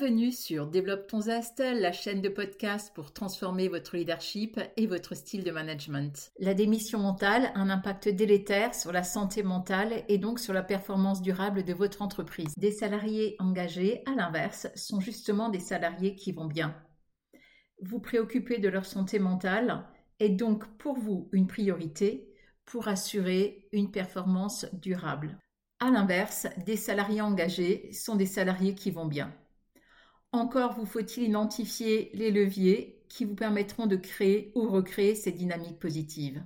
Bienvenue sur Développe ton la chaîne de podcast pour transformer votre leadership et votre style de management. La démission mentale a un impact délétère sur la santé mentale et donc sur la performance durable de votre entreprise. Des salariés engagés, à l'inverse, sont justement des salariés qui vont bien. Vous préoccupez de leur santé mentale est donc pour vous une priorité pour assurer une performance durable. À l'inverse, des salariés engagés sont des salariés qui vont bien. Encore vous faut-il identifier les leviers qui vous permettront de créer ou recréer ces dynamiques positives.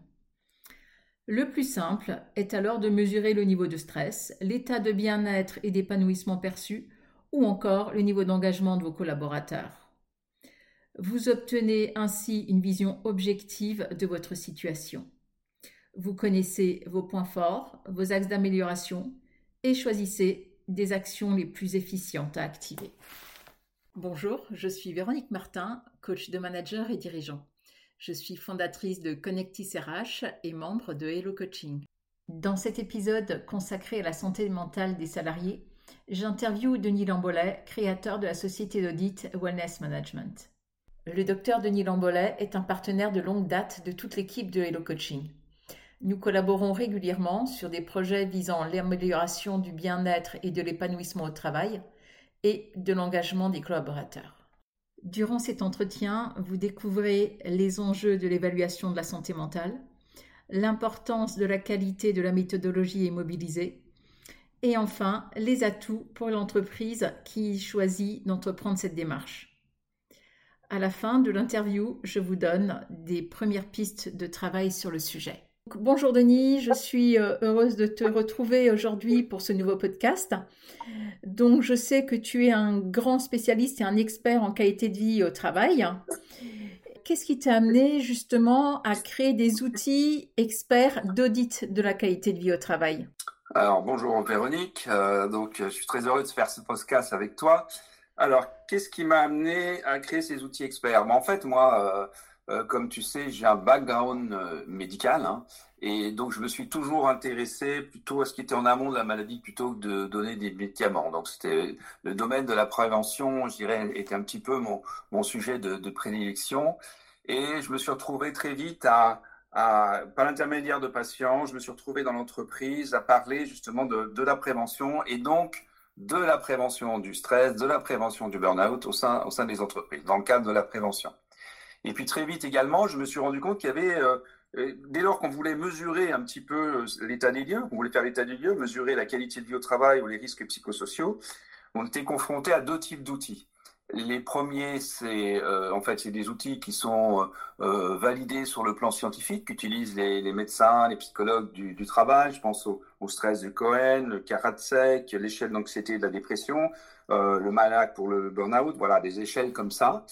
Le plus simple est alors de mesurer le niveau de stress, l'état de bien-être et d'épanouissement perçu, ou encore le niveau d'engagement de vos collaborateurs. Vous obtenez ainsi une vision objective de votre situation. Vous connaissez vos points forts, vos axes d'amélioration et choisissez des actions les plus efficientes à activer. Bonjour, je suis Véronique Martin, coach de manager et dirigeant. Je suis fondatrice de Connectis RH et membre de Hello Coaching. Dans cet épisode consacré à la santé mentale des salariés, j'interviewe Denis Lambolet, créateur de la société d'audit Wellness Management. Le docteur Denis Lambolet est un partenaire de longue date de toute l'équipe de Hello Coaching. Nous collaborons régulièrement sur des projets visant l'amélioration du bien-être et de l'épanouissement au travail, et de l'engagement des collaborateurs. Durant cet entretien, vous découvrez les enjeux de l'évaluation de la santé mentale, l'importance de la qualité de la méthodologie immobilisée, et enfin les atouts pour l'entreprise qui choisit d'entreprendre cette démarche. À la fin de l'interview, je vous donne des premières pistes de travail sur le sujet. Bonjour Denis, je suis euh, heureuse de te retrouver aujourd'hui pour ce nouveau podcast. Donc je sais que tu es un grand spécialiste et un expert en qualité de vie au travail. Qu'est-ce qui t'a amené justement à créer des outils experts d'audit de la qualité de vie au travail? Alors bonjour Véronique, euh, donc je suis très heureux de faire ce podcast avec toi. Alors qu'est-ce qui m'a amené à créer ces outils experts? En fait moi... Euh, comme tu sais, j'ai un background médical hein, et donc je me suis toujours intéressé plutôt à ce qui était en amont de la maladie plutôt que de donner des médicaments. Donc c'était le domaine de la prévention, je dirais, était un petit peu mon, sujet de, prédilection. Et je me suis retrouvé très vite à, par l'intermédiaire de patients, je me suis retrouvé dans l'entreprise à parler justement de, la prévention et donc de la prévention du stress, de la prévention du burn-out au sein, au sein des entreprises, dans le cadre de la prévention. Et puis très vite également, je me suis rendu compte qu'il y avait, euh, dès lors qu'on voulait mesurer un petit peu euh, l'état des lieux, on voulait faire l'état des lieux, mesurer la qualité de vie au travail ou les risques psychosociaux, on était confronté à deux types d'outils. Les premiers, c'est en fait c'est des outils qui sont validés sur le plan scientifique, qu'utilisent les, médecins, les psychologues du, travail. Je pense au, stress de Cohen, le Karatsek, l'échelle d'anxiété de la dépression, le Malak pour le burn-out. Voilà, des échelles comme ça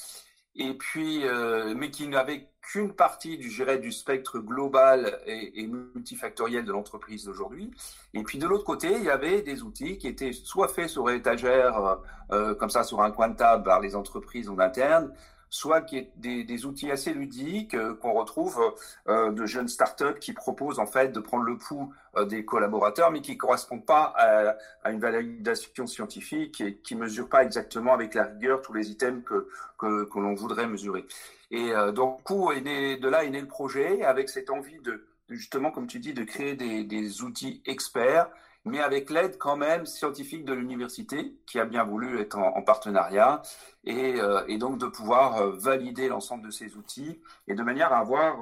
et puis, euh, mais qui n'avait qu'une partie du, du spectre global et, et multifactoriel de l'entreprise d'aujourd'hui. Et puis de l'autre côté, il y avait des outils qui étaient soit faits sur étagère, euh, comme ça sur un coin de table par les entreprises en interne, soit qui est des, des outils assez ludiques euh, qu'on retrouve euh, de jeunes startups qui proposent en fait de prendre le pouls euh, des collaborateurs, mais qui correspondent pas à, une validation scientifique et qui mesurent pas exactement avec la rigueur tous les items que que, que l'on voudrait mesurer. Et donc, coup, est né, de là est né le projet avec cette envie de justement, comme tu dis, de créer des, des outils experts mais avec l'aide quand même scientifique de l'université qui a bien voulu être en, en partenariat et, euh, et, donc de pouvoir euh, valider l'ensemble de ces outils et de manière à avoir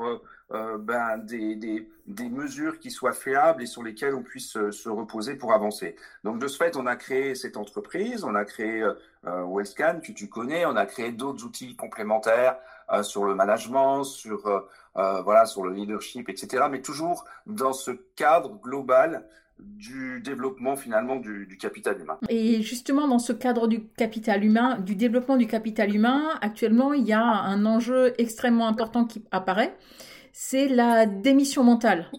euh, ben, des, des, mesures qui soient fiables et sur lesquelles on puisse se reposer pour avancer. Donc de ce fait, on a créé cette entreprise, on a créé Wellscan que tu connais, on a créé d'autres outils complémentaires sur le management, sur voilà, sur le leadership, etc. Mais toujours dans ce cadre global du développement finalement du, capital humain. Et justement, dans ce cadre du capital humain, du développement du capital humain, actuellement, il y a un enjeu extrêmement important qui apparaît, c'est la démission mentale.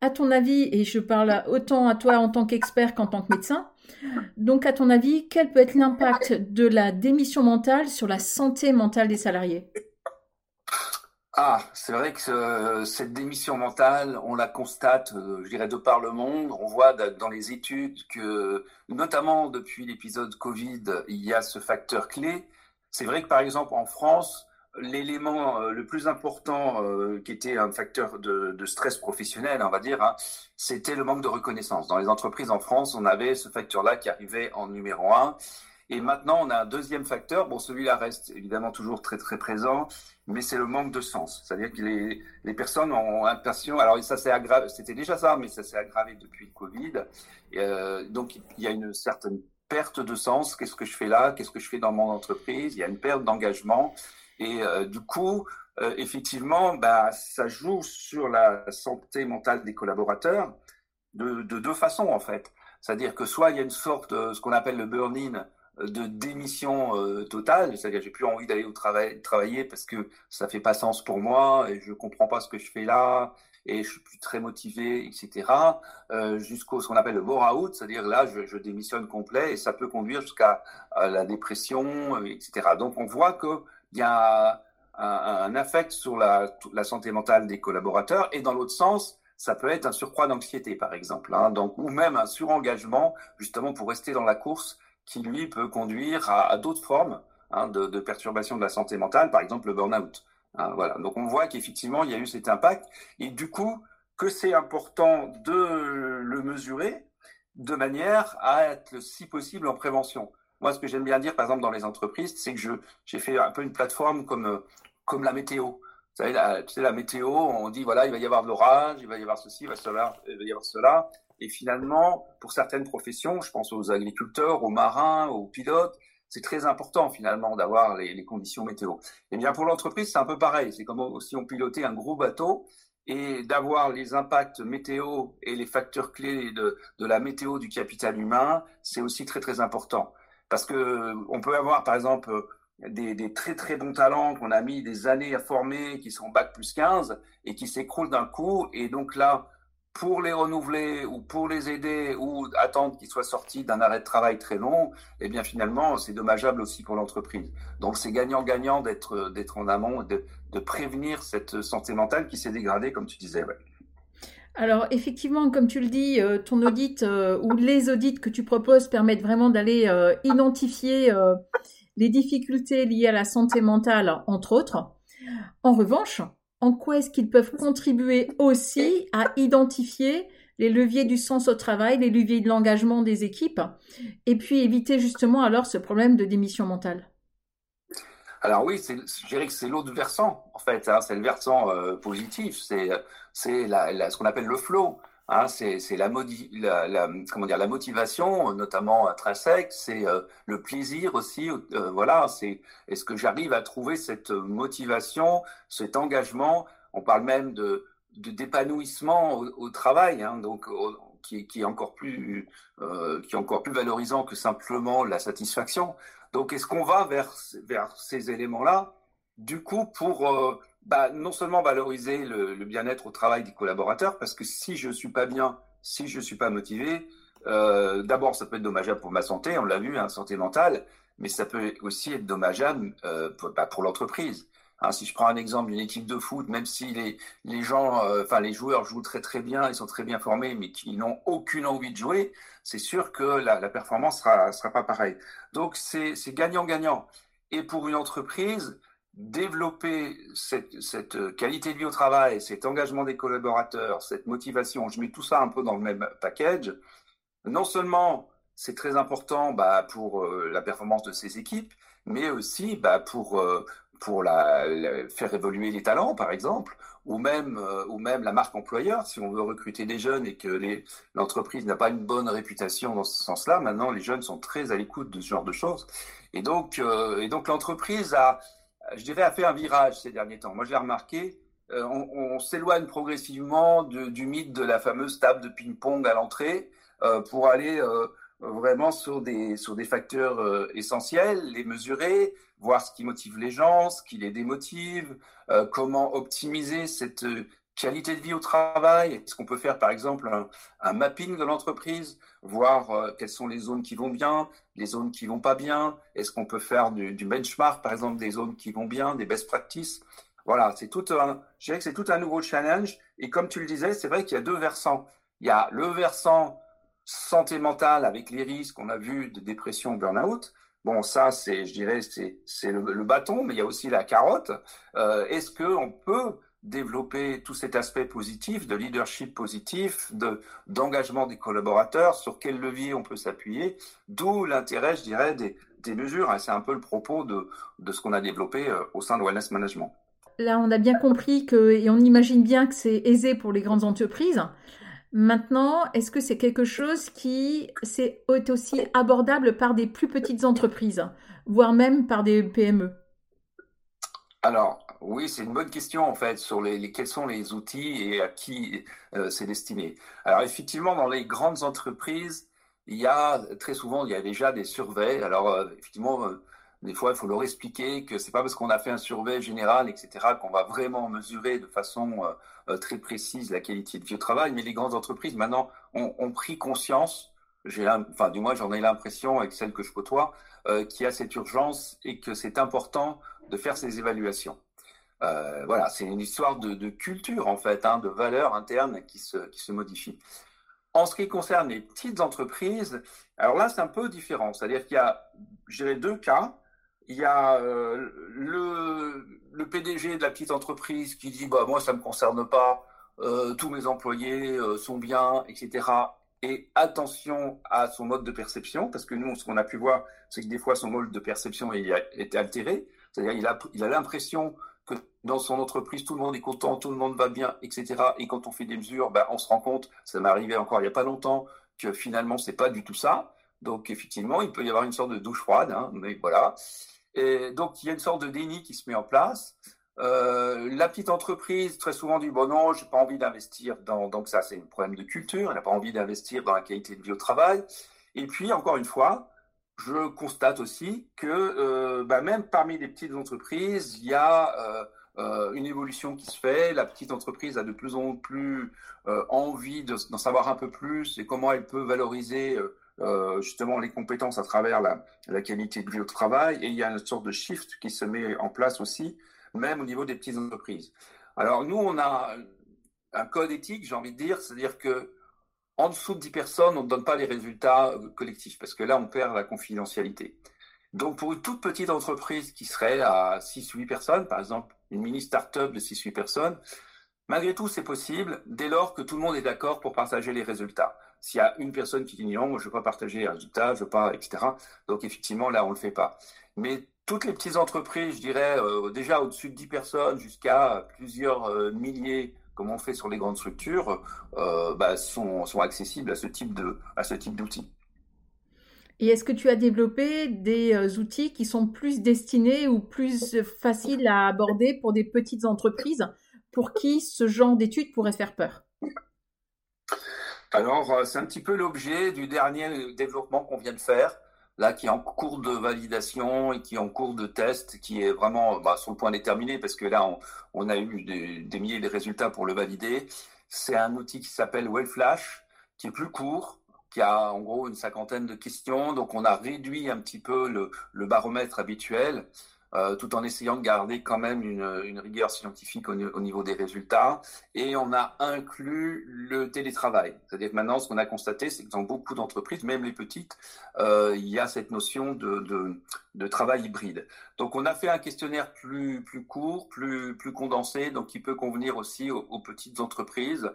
À ton avis, et je parle autant à toi en tant qu'expert qu'en tant que médecin, donc à ton avis, quel peut être l'impact de la démission mentale sur la santé mentale des salariés? Ah, c'est vrai que euh, cette démission mentale, on la constate, euh, je dirais, de par le monde. On voit dans les études que, notamment depuis l'épisode Covid, il y a ce facteur clé. C'est vrai que, par exemple, en France, l'élément euh, le plus important qui était un facteur de, stress professionnel, on va dire, hein, c'était le manque de reconnaissance. Dans les entreprises en France, on avait ce facteur-là qui arrivait en numéro un. Et maintenant, on a un deuxième facteur. Bon, celui-là reste évidemment toujours très très présent, mais c'est le manque de sens. C'est-à-dire que les, les, personnes ont l'impression, alors ça s'est aggravé, c'était déjà ça, mais ça s'est aggravé depuis le Covid. Euh, donc il y a une certaine perte de sens. Qu'est-ce que je fais là? Qu'est-ce que je fais dans mon entreprise? Il y a une perte d'engagement. Et euh, du coup, euh, effectivement, bah, ça joue sur la santé mentale des collaborateurs de, de deux façons en fait. C'est-à-dire que soit il y a une sorte de ce qu'on appelle le burn-in, de démission euh, totale, c'est-à-dire j'ai plus envie d'aller au travail travailler parce que ça fait pas sens pour moi et je comprends pas ce que je fais là et je suis plus très motivé, etc. Euh, jusqu'au ce qu'on appelle le bore-out, c'est-à-dire là je, démissionne complet et ça peut conduire jusqu'à la dépression, euh, etc. Donc on voit qu'il y a un, un, affect sur la, la santé mentale des collaborateurs et dans l'autre sens, ça peut être un surcroît d'anxiété, par exemple, hein, donc, ou même un surengagement, justement pour rester dans la course qui lui peut conduire à, d'autres formes hein, de, de, perturbation de la santé mentale, par exemple le burn-out. Hein, voilà. Donc on voit qu'effectivement il y a eu cet impact et du coup que c'est important de le mesurer de manière à être si possible en prévention. Moi, ce que j'aime bien dire, par exemple, dans les entreprises, c'est que je, j'ai fait un peu une plateforme comme, comme la météo. Vous savez, la, tu sais, la météo, on dit, voilà, il va y avoir de l'orage, il va y avoir ceci, il va, cela, il va y avoir cela. Et finalement, pour certaines professions, je pense aux agriculteurs, aux marins, aux pilotes, c'est très important finalement d'avoir les, conditions météo. Et eh bien pour l'entreprise, c'est un peu pareil. C'est comme si on pilotait un gros bateau et d'avoir les impacts météo et les facteurs clés de, la météo du capital humain, c'est aussi très très important. Parce que on peut avoir par exemple des, des, très très bons talents qu'on a mis des années à former, qui sont bac plus 15 et qui s'écroulent d'un coup. Et donc là, pour les renouveler ou pour les aider ou attendre qu'ils soient sortis d'un arrêt de travail très long, eh bien finalement c'est dommageable aussi pour l'entreprise. Donc c'est gagnant-gagnant d'être d'être en amont, de, de prévenir cette santé mentale qui s'est dégradée comme tu disais. Alors effectivement, comme tu le dis, euh, ton audit euh, ou les audits que tu proposes permettent vraiment d'aller euh, identifier les difficultés liées à la santé mentale, entre autres. En revanche, en quoi est-ce qu'ils peuvent contribuer aussi à identifier les leviers du sens au travail, les leviers de l'engagement des équipes, et puis éviter justement alors ce problème de démission mentale alors oui, je dirais que c'est l'autre versant, en fait, hein, c'est le versant euh, positif, c'est ce qu'on appelle le flow. Hein, c'est la, motivation, notamment intrinsèque, c'est euh, le plaisir aussi. Euh, voilà, c'est est-ce que j'arrive à trouver cette motivation, cet engagement? On parle même de d'épanouissement au, travail, hein, donc qui, est encore plus euh, qui est encore plus valorisant que simplement la satisfaction. Donc, est-ce qu'on va vers vers ces éléments-là? Du coup, pour bah, non seulement valoriser le, bien-être au travail des collaborateurs, parce que si je suis pas bien, si je suis pas motivé, euh, d'abord ça peut être dommageable pour ma santé, on l'a vu, hein, santé mentale, mais ça peut aussi être dommageable euh, pour, bah, pour l'entreprise. Hein, si je prends un exemple d'une équipe de foot, même si les, les gens, euh, les joueurs jouent très très bien, ils sont très bien formés, mais qui n'ont aucune envie de jouer, c'est sûr que la, la performance sera sera pas pareille. Donc c'est gagnant-gagnant. Et pour une entreprise, développer cette, cette, qualité de vie au travail, cet engagement des collaborateurs, cette motivation, je mets tout ça un peu dans le même package. Non seulement c'est très important bah, pour euh, la performance de ces équipes, mais aussi bah, pour, euh, pour la, faire évoluer les talents, par exemple, ou même, euh, ou même la marque employeur. Si on veut recruter des jeunes et que l'entreprise n'a pas une bonne réputation dans ce sens-là, maintenant les jeunes sont très à l'écoute de ce genre de choses. Et donc, et donc l'entreprise a, je dirais, a fait un virage ces derniers temps. Moi, j'ai remarqué, euh, on, s'éloigne progressivement du mythe de la fameuse table de ping-pong à l'entrée euh, pour aller euh, vraiment sur des, sur des facteurs essentiels, les mesurer, voir ce qui motive les gens, ce qui les démotive, comment optimiser cette qualité de vie au travail Est-ce qu'on peut faire par exemple un, mapping de l'entreprise, voir euh, quelles sont les zones qui vont bien, les zones qui vont pas bien Est-ce qu'on peut faire du, benchmark par exemple des zones qui vont bien, des best practices? Voilà, c'est tout un, je dirais que c'est tout un nouveau challenge. Et comme tu le disais, c'est vrai qu'il y a deux versants. Il y a le versant santé mentale avec les risques qu'on a vu de dépression, burn-out. Bon, ça, c'est, je dirais, c'est, c'est le, bâton, mais il y a aussi la carotte. Euh, est-ce qu'on peut développer tout cet aspect positif, de leadership positif, de, d'engagement des collaborateurs, sur quel levier on peut s'appuyer, d'où l'intérêt, je dirais, des, des mesures. C'est un peu le propos de, de ce qu'on a développé euh, au sein de Wellness Management. Là, on a bien compris que, et on imagine bien que c'est aisé pour les grandes entreprises. Maintenant, est-ce que c'est quelque chose qui est aussi abordable par des plus petites entreprises, voire même par des PME Alors, oui, c'est une bonne question en fait sur les, quels sont les outils et à qui euh, c'est destiné. Alors effectivement, dans les grandes entreprises, il y a très souvent, il y a déjà des surveys. Alors euh, effectivement, euh, des fois, il faut leur expliquer que c'est pas parce qu'on a fait un survey général, etc., qu'on va vraiment mesurer de façon euh, euh, très précise la qualité de vie au travail. Mais les grandes entreprises, maintenant, ont, pris conscience, du moins, j'en ai l'impression avec celles que je côtoie, euh, qu'il y a cette urgence et que c'est important de faire ces évaluations. voilà, c'est une histoire de, culture, en fait, hein, de valeurs internes qui se, modifient. En ce qui concerne les petites entreprises, alors là, c'est un peu différent. C'est-à-dire qu'il y a, deux cas il y a euh, le, PDG de la petite entreprise qui dit bah moi ça me concerne pas, euh, tous mes employés euh, sont bien, etc. Et attention à son mode de perception, parce que nous, ce qu'on a pu voir, c'est que des fois son mode de perception été altéré. C'est-à-dire il a, l'impression que dans son entreprise, tout le monde est content, tout le monde va bien, etc. Et quand on fait des mesures, bah, on se rend compte, ça m'est arrivé encore il n'y a pas longtemps, que finalement, c'est pas du tout ça. Donc, effectivement, il peut y avoir une sorte de douche froide, hein, mais voilà. Et donc, il y a une sorte de déni qui se met en place. Euh, la petite entreprise, très souvent, dit Bon, non, j'ai pas envie d'investir dans. Donc, ça, c'est un problème de culture. Elle n'a pas envie d'investir dans la qualité de vie au travail. Et puis, encore une fois, je constate aussi que euh, bah, même parmi les petites entreprises, il y a euh, une évolution qui se fait. La petite entreprise a de plus en plus envie d'en savoir un peu plus et comment elle peut valoriser justement les compétences à travers la, qualité de vie au travail. Et il y a une sorte de shift qui se met en place aussi, même au niveau des petites entreprises. Alors nous, on a un code éthique, j'ai envie de dire, c'est-à-dire que en dessous de 10 personnes, on ne donne pas les résultats euh, collectifs, parce que là, on perd la confidentialité. Donc pour une toute petite entreprise qui serait à 6 ou 8 personnes, par exemple une mini start-up de 6 ou 8 personnes, malgré tout, c'est possible dès lors que tout le monde est d'accord pour partager les résultats. S'il y a une personne qui dit non, je ne veux pas partager les résultats, je veux pas, etc. Donc effectivement, là, on ne le fait pas. Mais toutes les petites entreprises, je dirais, euh, déjà au-dessus de 10 personnes jusqu'à plusieurs euh, milliers, comme on fait sur les grandes structures, euh, bah, sont, sont, accessibles à ce type de, à ce type d'outils. Et est-ce que tu as développé des outils qui sont plus destinés ou plus faciles à aborder pour des petites entreprises pour qui ce genre d'études pourrait faire peur? Alors, c'est un petit peu l'objet du dernier développement qu'on vient de faire, là, qui est en cours de validation et qui est en cours de test, qui est vraiment bah, sur le point déterminé, parce que là, on, a eu des, milliers de résultats pour le valider. C'est un outil qui s'appelle Wellflash, qui est plus court, qui a en gros une cinquantaine de questions. Donc, on a réduit un petit peu le baromètre habituel. Euh, tout en essayant de garder quand même une, rigueur scientifique au, niveau des résultats. Et on a inclus le télétravail. C'est-à-dire que maintenant, ce qu'on a constaté, c'est que dans beaucoup d'entreprises, même les petites, euh, il y a cette notion de, travail hybride. Donc, on a fait un questionnaire plus, plus court, plus, plus condensé, donc qui peut convenir aussi aux, petites entreprises,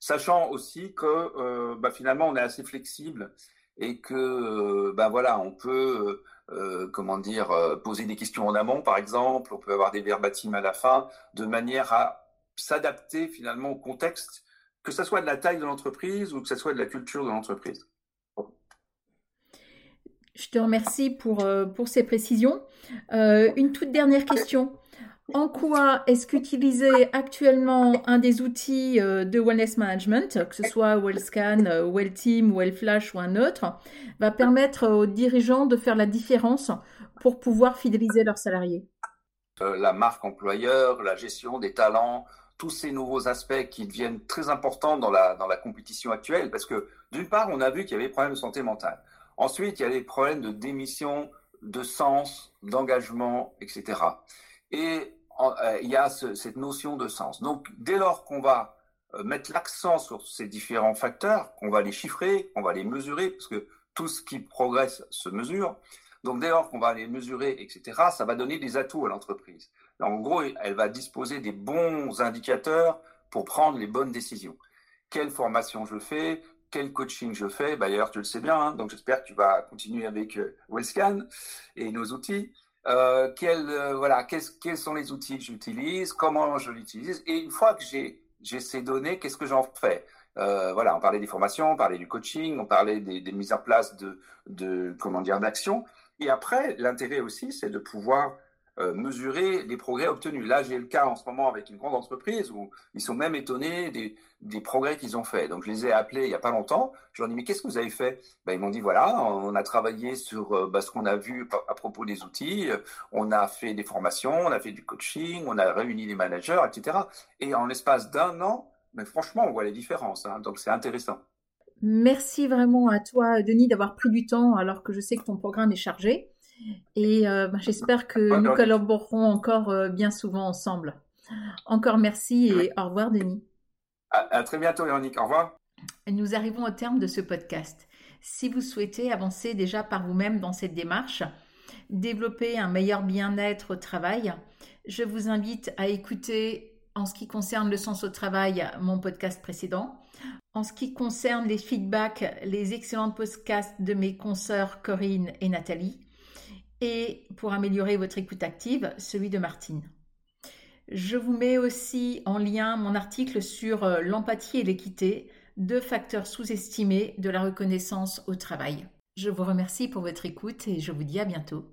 sachant aussi que euh, bah, finalement, on est assez flexible et que bah, voilà, on peut euh, comment dire, euh, poser des questions en amont, par exemple. On peut avoir des verbatims à la fin, de manière à s'adapter finalement au contexte, que ce soit de la taille de l'entreprise ou que ce soit de la culture de l'entreprise. Je te remercie pour, euh, pour ces précisions. une toute dernière question. En quoi est-ce qu'utiliser actuellement un des outils euh, de wellness management, que ce soit WellScan, euh, WellTeam, WellFlash ou un autre, va permettre aux dirigeants de faire la différence pour pouvoir fidéliser leurs salariés? Euh, La marque employeur, la gestion des talents, tous ces nouveaux aspects qui deviennent très importants dans la, dans la compétition actuelle, parce que d'une part, on a vu qu'il y avait des problèmes de santé mentale. Ensuite, il y a des problèmes de démission, de sens, d'engagement, etc. Et euh, il y a cette notion de sens. Donc, dès lors qu'on va euh, mettre l'accent sur ces différents facteurs, qu'on va les chiffrer, qu'on va les mesurer, parce que tout ce qui progresse se mesure. Donc, dès lors qu'on va les mesurer, etc., ça va donner des atouts à l'entreprise. En gros, elle va disposer des bons indicateurs pour prendre les bonnes décisions. Quelle formation je fais Quel coaching je fais bah, D'ailleurs, tu le sais bien, hein, donc j'espère que tu vas continuer avec euh, Wellscan et nos outils. Euh, euh, voilà, quels sont les outils que j'utilise, comment je l'utilise, et une fois que j'ai ces données, qu'est-ce que j'en fais? Euh, Voilà, on parlait des formations, on parlait du coaching, on parlait des, mises en place de, comment dire d'actions, et après l'intérêt aussi, c'est de pouvoir mesurer les progrès obtenus. Là, j'ai le cas en ce moment avec une grande entreprise où ils sont même étonnés des, progrès qu'ils ont faits. Donc, je les ai appelés il n'y a pas longtemps. Je leur ai dit, mais qu'est-ce que vous avez fait? Ben, Ils m'ont dit, voilà, on a travaillé sur euh, ben, ce qu'on a vu à propos des outils, on a fait des formations, on a fait du coaching, on a réuni les managers, etc. Et en l'espace d'un an, mais franchement, on voit les différences. Hein. donc, c'est intéressant. Merci vraiment à toi, Denis, d'avoir pris du temps alors que je sais que ton programme est chargé. Et euh, bah, j'espère que nous collaborerons encore euh, bien souvent ensemble. Encore merci et au revoir, Denis. À, très bientôt, Véronique. Au revoir. Nous arrivons au terme de ce podcast. Si vous souhaitez avancer déjà par vous-même dans cette démarche, développer un meilleur bien-être au travail, je vous invite à écouter en ce qui concerne le sens au travail mon podcast précédent. En ce qui concerne les feedbacks, les excellents podcasts de mes consoeurs Corinne et Nathalie et pour améliorer votre écoute active, celui de Martine. Je vous mets aussi en lien mon article sur euh, l'empathie et l'équité, deux facteurs sous-estimés de la reconnaissance au travail. Je vous remercie pour votre écoute et je vous dis à bientôt.